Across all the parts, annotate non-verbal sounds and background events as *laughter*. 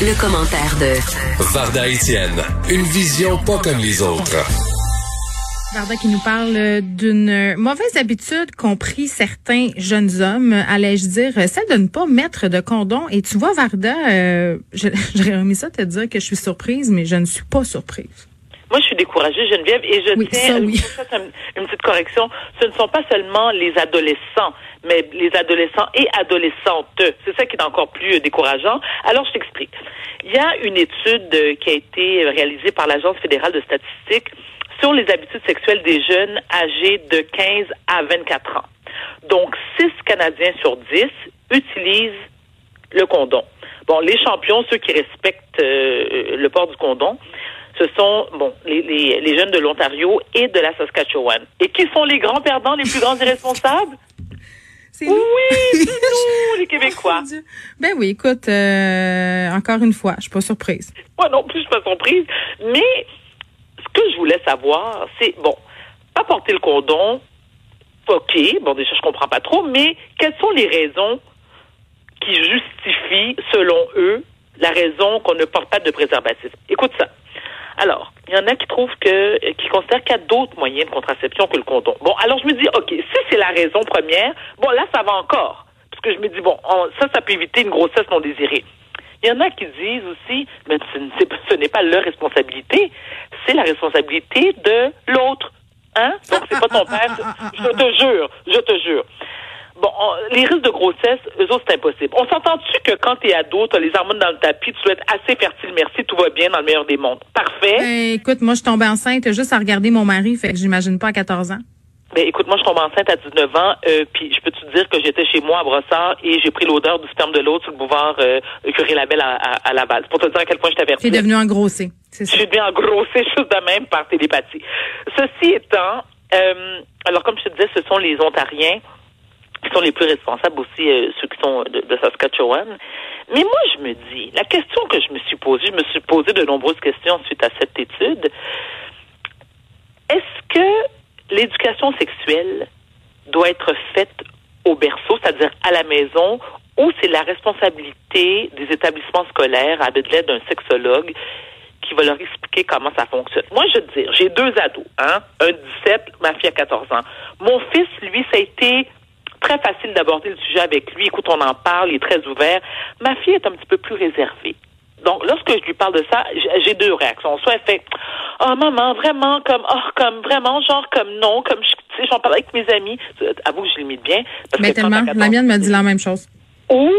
Le, commentaire de Varda Etienne, une vision pas comme les autres. Varda qui nous parle d'une mauvaise habitude qu'ont pris certains jeunes hommes, allais-je dire, celle de ne pas mettre de condom. Et tu vois, Varda, euh, *laughs* j'aurais remis ça te dire que je suis surprise, mais je ne suis pas surprise. Moi, je suis découragée, Geneviève, et je tiens oui. une petite correction. Ce ne sont pas seulement les adolescents, mais les adolescents et adolescentes. C'est ça qui est encore plus décourageant. Alors, je t'explique. Il y a une étude qui a été réalisée par l'Agence fédérale de statistiques sur les habitudes sexuelles des jeunes âgés de 15 à 24 ans. Donc, 6 Canadiens sur 10 utilisent le condom. Bon, les champions, ceux qui respectent euh, le port du condom, ce sont bon les, les, les jeunes de l'Ontario et de la Saskatchewan. Et qui sont les grands perdants, les plus grands irresponsables? C'est oui, c'est *laughs* nous, les Québécois. Oh, ben oui, écoute, euh, encore une fois, je suis pas surprise. Moi non plus, je suis pas surprise. Mais ce que je voulais savoir, c'est bon, pas porter le condom, ok, bon déjà je comprends pas trop, mais quelles sont les raisons qui justifient, selon eux, la raison qu'on ne porte pas de préservatif? Écoute ça. Alors, il y en a qui trouvent que, qui considèrent qu'il y a d'autres moyens de contraception que le condom. Bon, alors je me dis, OK, si c'est la raison première, bon, là, ça va encore. Parce que je me dis, bon, ça, ça peut éviter une grossesse non désirée. Il y en a qui disent aussi, mais ce n'est pas leur responsabilité, c'est la responsabilité de l'autre. Hein? Donc, c'est pas ton père. Je te jure, je te jure. Bon, les risques de grossesse, eux autres, c'est impossible. On s'entend-tu que quand t'es ado, t'as les hormones dans le tapis, tu dois être assez fertile, merci, tout va bien dans le meilleur des mondes. Parfait. Ben, écoute, moi, je suis tombée enceinte juste à regarder mon mari, fait que j'imagine pas à 14 ans. Ben, écoute, moi, je tombe enceinte à 19 ans, euh, puis je peux te dire que j'étais chez moi à Brossard et j'ai pris l'odeur du sperme de l'autre sur le boulevard euh, Curie-Labelle à, à, à Laval? pour te dire à quel point je t'avertis. T'es devenu engrossé. Je suis devenu engrossé juste de même par télépathie. Ceci étant, euh, alors comme je te disais, ce sont les Ontariens qui sont les plus responsables aussi, euh, ceux qui sont de, Saskatchewan. Mais moi, je me dis, la question que je me suis posée, je me suis posé de nombreuses questions suite à cette étude. Est-ce que l'éducation sexuelle doit être faite au berceau, c'est-à-dire à la maison, ou c'est la responsabilité des établissements scolaires avec l'aide d'un sexologue qui va leur expliquer comment ça fonctionne? Moi, je veux dire, j'ai deux ados, hein, un 17, ma fille a 14 ans. Mon fils, lui, ça a été très facile d'aborder le sujet avec lui. Écoute, on en parle, il est très ouvert. Ma fille est un petit peu plus réservée. Donc, lorsque je lui parle de ça, j'ai deux réactions. Soit elle fait, oh maman, vraiment, comme, oh, comme, vraiment, genre, comme non, comme, tu sais, j'en parle avec mes amis. Avoue que je limite bien. Parce Mais tellement, la mienne me dit la même chose. Ou,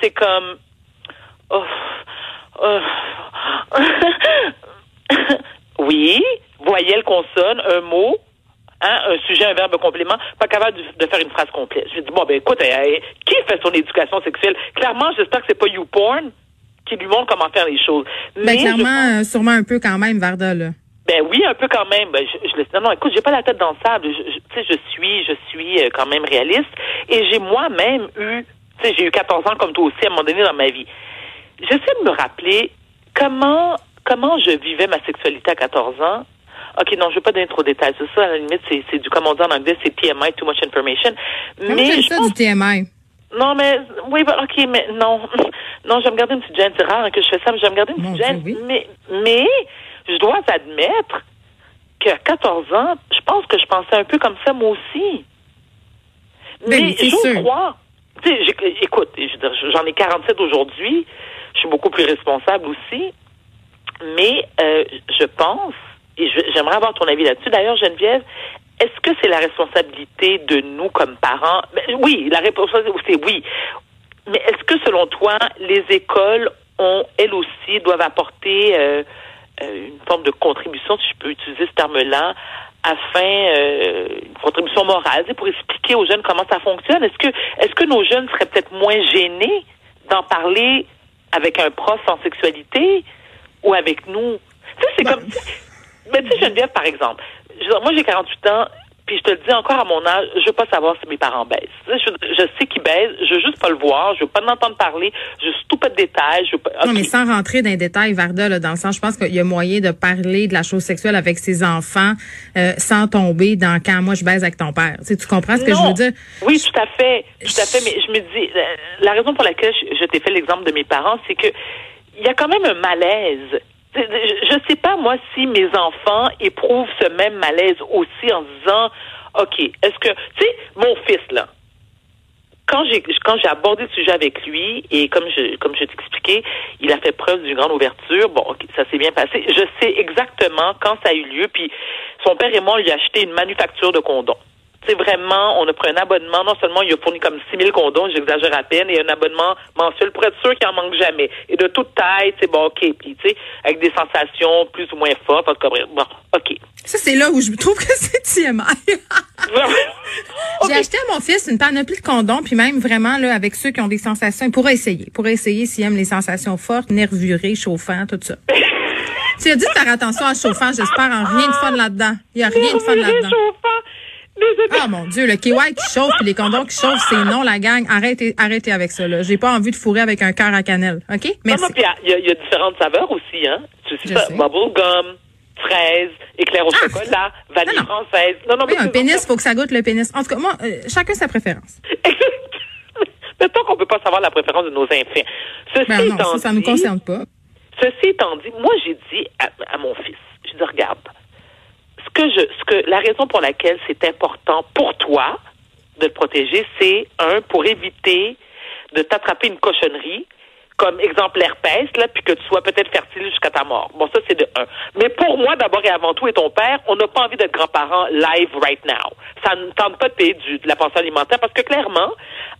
c'est comme, oh, oh *laughs* oui, voyelle consonne, un mot, Hein, un sujet, un verbe, un complément, pas capable de, faire une phrase complète. Je dis, bon, ben écoute, qui fait son éducation sexuelle? Clairement, j'espère que c'est pas YouPorn qui lui montre comment faire les choses. Ben, Mais clairement, euh, sûrement un peu quand même, Varda, là. Ben oui, un peu quand même. Ben, je, je, non, non, écoute, j'ai pas la tête dans le sable. Je, sais, je suis, je suis euh, quand même réaliste. Et j'ai moi-même eu, tu sais, j'ai eu 14 ans comme toi aussi à un moment donné dans ma vie. J'essaie de me rappeler comment comment je vivais ma sexualité à 14 ans OK, non, je ne veux pas donner trop de détails. C'est ça, à la limite, c'est du, comme on dit en anglais, c'est TMI, too much information. mais je ça du TMI. Non, mais, oui, bah, OK, mais non. *laughs* Non, je vais me garder une petite gêne. C'est rare que je fais ça, mais je vais me garder une petite gêne. Mais, mais, je dois admettre qu'à 14 ans, je pense que je pensais un peu comme ça, moi aussi. Ben, mais je crois. Tu sais, écoute, j'en ai 47 aujourd'hui. Je suis beaucoup plus responsable aussi. Mais euh, je pense et j'aimerais avoir ton avis là-dessus. D'ailleurs, Geneviève, est-ce que c'est la responsabilité de nous comme parents? Ben, oui, la réponse c'est oui. Mais est-ce que selon toi, les écoles ont, elles aussi, doivent apporter euh, euh, une forme de contribution, si je peux utiliser ce terme-là, afin euh, une contribution morale, pour expliquer aux jeunes comment ça fonctionne? Est-ce que est-ce que nos jeunes seraient peut-être moins gênés d'en parler avec un prof en sexualité ou avec nous? C'est ben, comme mais tu sais, Geneviève, par exemple, moi j'ai 48 ans, puis je te le dis encore à mon âge, je veux pas savoir si mes parents baissent. Je, je sais qu'ils baissent, je veux juste pas le voir, je veux pas en entendre parler, je suis tout pas de détails. Je veux pas, Non, mais sans rentrer dans les détails, Varda, là, dans le sens, je pense qu'il y a moyen de parler de la chose sexuelle avec ses enfants euh, sans tomber dans quand moi je baise avec ton père. Tu, sais, tu comprends ce que je veux dire? Oui, tout à fait, tout à fait. Mais je me dis, la raison pour laquelle je, je t'ai fait l'exemple de mes parents, c'est que il y a quand même un malaise. Je sais pas, moi, si mes enfants éprouvent ce même malaise aussi en disant, OK, est-ce que, tu sais, mon fils, là, quand j'ai quand j'ai abordé le sujet avec lui et comme je comme je t'expliquais, il a fait preuve d'une grande ouverture. Bon, ça s'est bien passé. Je sais exactement quand ça a eu lieu. Puis son père et moi, lui a acheté une manufacture de condoms c'est vraiment, on a pris un abonnement. Non seulement il a fourni comme 6 000 condoms, j'exagère à peine, et un abonnement mensuel pour être sûr qu'il en manque jamais. Et de toute taille, c'est bon, OK. Puis, tu sais, avec des sensations plus ou moins fortes. En tout cas, bon, OK. Ça, c'est là où je trouve que *laughs* c'est TMI. *laughs* J'ai acheté à mon fils une panoplie de condoms, puis même vraiment, là, avec ceux qui ont des sensations, il pourrait essayer. Il pourrait essayer s'il aime les sensations fortes, nervurées, chauffantes, tout ça. *laughs* tu as dit de faire attention à chauffant, j'espère en rien de fun là-dedans. Il n'y a rien de fun là-dedans. Ah mon Dieu, le KY qui chauffe et les condoms qui chauffent, c'est non la gang. Arrêtez, arrêtez avec ça. Là. J'ai pas envie de fourrer avec un cœur à cannelle. OK? Merci. il y, a différentes saveurs aussi, hein. Tu sais, ça, bubble gum, fraise, éclair au ah, chocolat, vanille française. Non, non, mais un pénis, faut que ça goûte le pénis. En tout cas, moi, euh, chacun sa préférence. *laughs* tant qu'on peut pas savoir la préférence de nos enfants. Ceci ben non, ça, ça nous concerne pas. Ceci étant dit, moi, j'ai dit à, à mon fils, je dis, regarde, que je, ce que la raison pour laquelle c'est important pour toi de te protéger, c'est un pour éviter de t'attraper une cochonnerie comme exemple l'herpès, là, puis que tu sois peut-être fertile jusqu'à ta mort. Bon, ça, c'est de un. Mais pour moi, d'abord et avant tout, et ton père, on n'a pas envie d'être grands-parents live right now. Ça ne tente pas de payer du, de la pension alimentaire parce que clairement,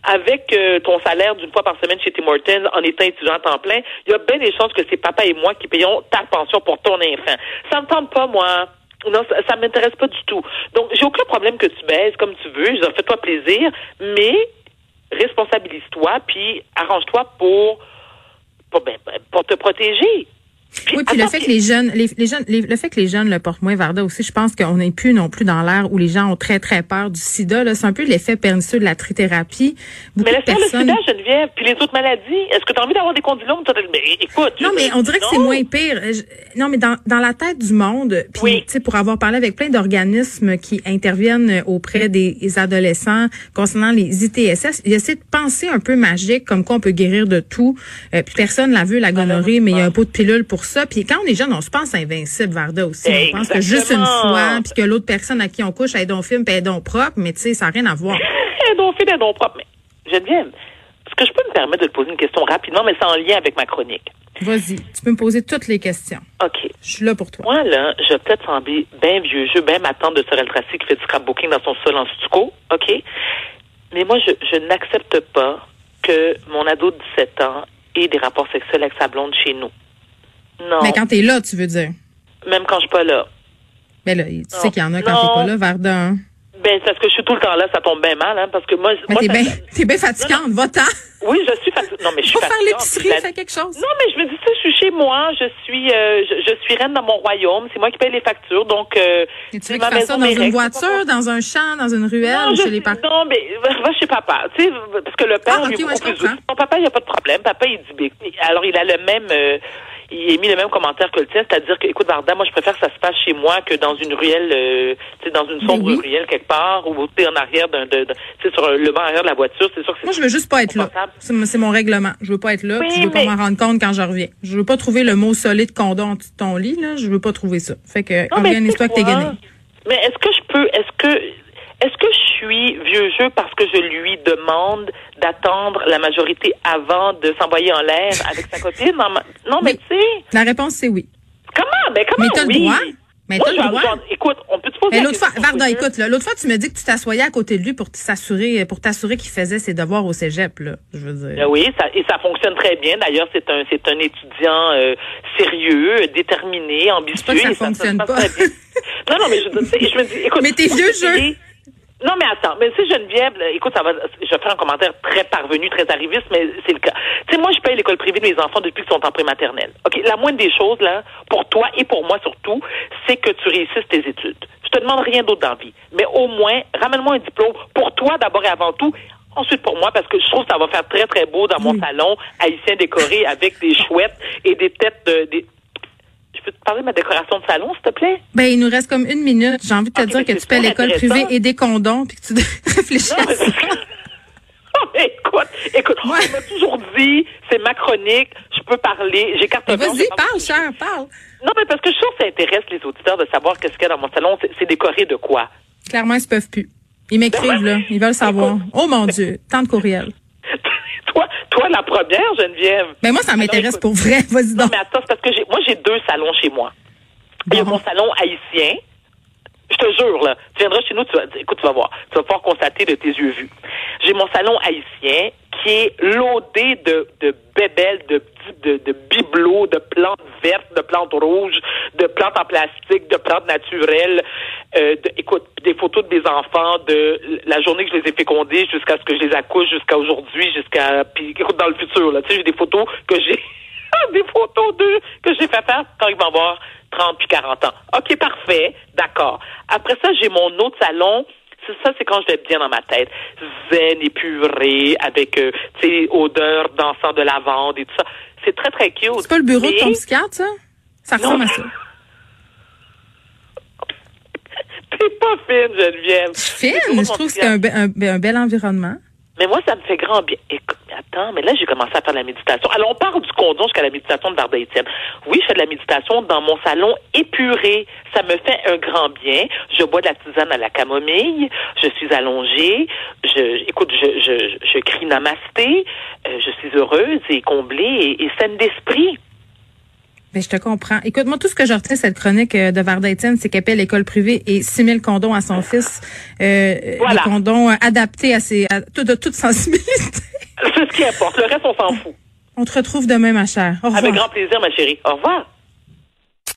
avec euh, ton salaire d'une fois par semaine chez Tim Hortons en étant étudiant à temps plein, il y a bien des chances que c'est papa et moi qui payons ta pension pour ton enfant. Ça ne tente pas, moi. Non, ça, ne m'intéresse pas du tout. Donc, j'ai aucun problème que tu baises comme tu veux. Je fais-toi plaisir, mais responsabilise-toi, puis arrange-toi pour, pour, ben, pour te protéger oui, puis le fait que les jeunes, les, jeunes, le fait que les jeunes le portent moins, Varda aussi, je pense qu'on n'est plus non plus dans l'ère où les gens ont très très peur du SIDA. C'est un peu l'effet pernicieux de la trithérapie. mais le personnes... le SIDA, Geneviève, puis les autres maladies, est-ce que tu as envie d'avoir des condylomes? Mais, Écoute. Non, mais on dirait que c'est moins pire. non, mais dans, dans la tête du monde, puis tu sais, pour avoir parlé avec plein d'organismes qui interviennent auprès des adolescents concernant les ITSS, il essaie de penser un peu magique, comme quoi on peut guérir de tout. Euh, puis personne l'a vu la gonorrhée, mais il y a un pot de pilule pour ça. Puis quand on est jeune, on se pense invincible, Varda aussi. On pense que juste une fois, puis que l'autre personne à qui on couche, elle est donc film, puis elle est donc propre, mais tu sais, ça n'a rien à voir. *laughs* elle est donc film, elle est donc propre. Mais Geneviève, est-ce que je peux me permettre de te poser une question rapidement, mais c'est en lien avec ma chronique? Vas-y, tu peux me poser toutes les questions. OK. Je suis là pour toi. Moi, là, je vais peut-être sembler bien vieux jeu, bien ma tante de Sorel Tracy qui fait du scrapbooking dans son sol en stucco, OK? Mais moi, je, je n'accepte pas que mon ado de 17 ans ait des rapports sexuels avec sa blonde chez nous. Non. Mais quand t'es là, tu veux dire? Même quand je suis pas là. Mais là, tu sais qu'il y en a quand t'es pas là, Varda. Ben, c'est parce que je suis tout le temps là, ça tombe bien mal, hein, parce que moi... moi t'es bien *laughs* t'es bien fatigante, va-t'en. Oui, je suis fatigante. Non, mais je suis Faut faire l'épicerie, fais quelque chose. Non, mais je me dis, ça, je suis chez moi, je suis euh, je, suis reine dans mon royaume, c'est moi qui paye les factures, donc... Euh, Et tu veux que ça dans une voiture, dans un champ, dans une ruelle, chez les parents? Non, mais va chez papa, tu sais, parce que le père, ah, lui, Mon papa, il n'y a pas de problème. Papa, il dit... Alors, il a le même... Euh, il a mis le même commentaire que le tien, c'est-à-dire que, écoute, Varda, moi, je préfère que ça se passe chez moi que dans une ruelle, euh, tu sais, dans une sombre ruelle quelque part, ou tu en arrière d'un, tu sais, sur le banc arrière de la voiture. C'est sûr que Moi, je veux juste pas être là. C'est mon règlement. Je veux pas être là. je veux pas m'en rendre compte quand je reviens. Je veux pas trouver le mot solide condom en ton lit, là. Je veux pas trouver ça. Fait que, organise-toi que t'es gagné. Mais est-ce que je peux, est-ce que, est-ce que je suis vieux jeu parce que je lui demande d'attendre la majorité avant de s'envoyer en l'air avec sa copine? Non, mais tu sais. La réponse, c'est oui. Comment? Ben, comment? Mais t'as le droit. Mais t'as le droit. écoute, on peut te poser l'autre fois, Varda, écoute, l'autre fois, tu me dis que tu t'assoyais à côté de lui pour t'assurer, pour t'assurer qu'il faisait ses devoirs au cégep, là. Je veux dire. Ben oui, ça, et ça fonctionne très bien. D'ailleurs, c'est un, c'est un étudiant euh, sérieux, déterminé, ambitieux. Pas que ça, fonctionne pas. non, non, mais je, je me dis, écoute. *laughs* Mais t'es vieux jeu. Non, mais attends, mais si Geneviève, écoute, ça va, je vais faire un commentaire très parvenu, très arriviste, mais c'est le cas. Tu sais, moi, je paye l'école privée de mes enfants depuis qu'ils sont en prématernelle. OK, la moindre des choses, là, pour toi et pour moi surtout, c'est que tu réussisses tes études. Je te demande rien d'autre dans la vie. Mais au moins, ramène-moi un diplôme pour toi d'abord et avant tout. Ensuite pour moi, parce que je trouve que ça va faire très, très beau dans mon salon haïtien décoré avec des chouettes et des têtes de, des, peux te parler de ma décoration de salon, s'il te plaît? Ben, il nous reste comme une minute. J'ai envie de te dire que tu paies l'école privée et des condoms puis que tu *laughs* réfléchis à ça. *laughs* mais écoute, écoute, on m'a toujours dit, c'est ma chronique, je peux parler, j'ai carte. Vas-y, parle, cher, parle. Non, mais parce que je suis sûre que ça intéresse les auditeurs de savoir qu'est-ce qu'il y a dans mon salon. C'est- C'est décoré de quoi? Clairement, ils se peuvent plus. Ils m'écrivent, là. Ils veulent savoir. Oh mon Dieu, tant de courriels. Toi, toi, la première, Geneviève. Ben moi, ça Alors, m'intéresse pour vrai. Vas-y Non, donc. mais attends, c'est parce que j'ai, moi, j'ai deux salons chez moi. Il y a mon salon haïtien. Je te jure, là. Tu viendras chez nous, tu vas, écoute, tu vas voir. Tu vas pouvoir constater de tes yeux vus. J'ai mon salon haïtien qui est loadé de, de bébelles, de, de, de bibelots, de plantes vertes, de plantes rouges, de plantes en plastique, de plantes naturelles. Euh, écoute, des photos de mes enfants de la journée que je les ai fécondés jusqu'à ce que je les accouche, jusqu'à aujourd'hui, jusqu'à, puis écoute, dans le futur, là. Tu sais, j'ai des photos que j'ai, *laughs* des photos d'eux que j'ai fait faire quand ils vont avoir 30 puis 40 ans. OK, parfait. D'accord. Après ça, j'ai mon autre salon. C'est ça, c'est quand je vais bien dans ma tête. Zen, épuré, avec, euh, tu sais, odeur d'encens de lavande et tout ça. C'est très, très cute. C'est pas le bureau de Mais- ton psychiatre, ça? Ça Non. ressemble à ça. *laughs* T'es pas fine, Geneviève. Fine, Le bureau de je trouve que c'est un, be- un- un bel environnement. Mais moi, ça me fait grand bien. Écoute, attends, mais là, j'ai commencé à faire de la méditation. Alors, on parle du condom jusqu'à la méditation de Étienne. Oui, je fais de la méditation dans mon salon épuré. Ça me fait un grand bien. Je bois de la tisane à la camomille. Je suis allongée. Je, écoute, je, je, je crie namasté. Euh, je suis heureuse et comblée et, et saine d'esprit. Ben, je te comprends. Écoute, moi, tout ce que je retiens de cette chronique euh, de Varda Étienne, c'est qu'elle paie l'école privée et 6 000 condoms à son fils. Euh, Voilà. Des condoms adaptés à ses, à, de toute sensibilité. C'est ce qui importe. Le reste, on s'en fout. On te retrouve demain, ma chère. Au revoir. Avec grand plaisir, ma chérie. Au revoir.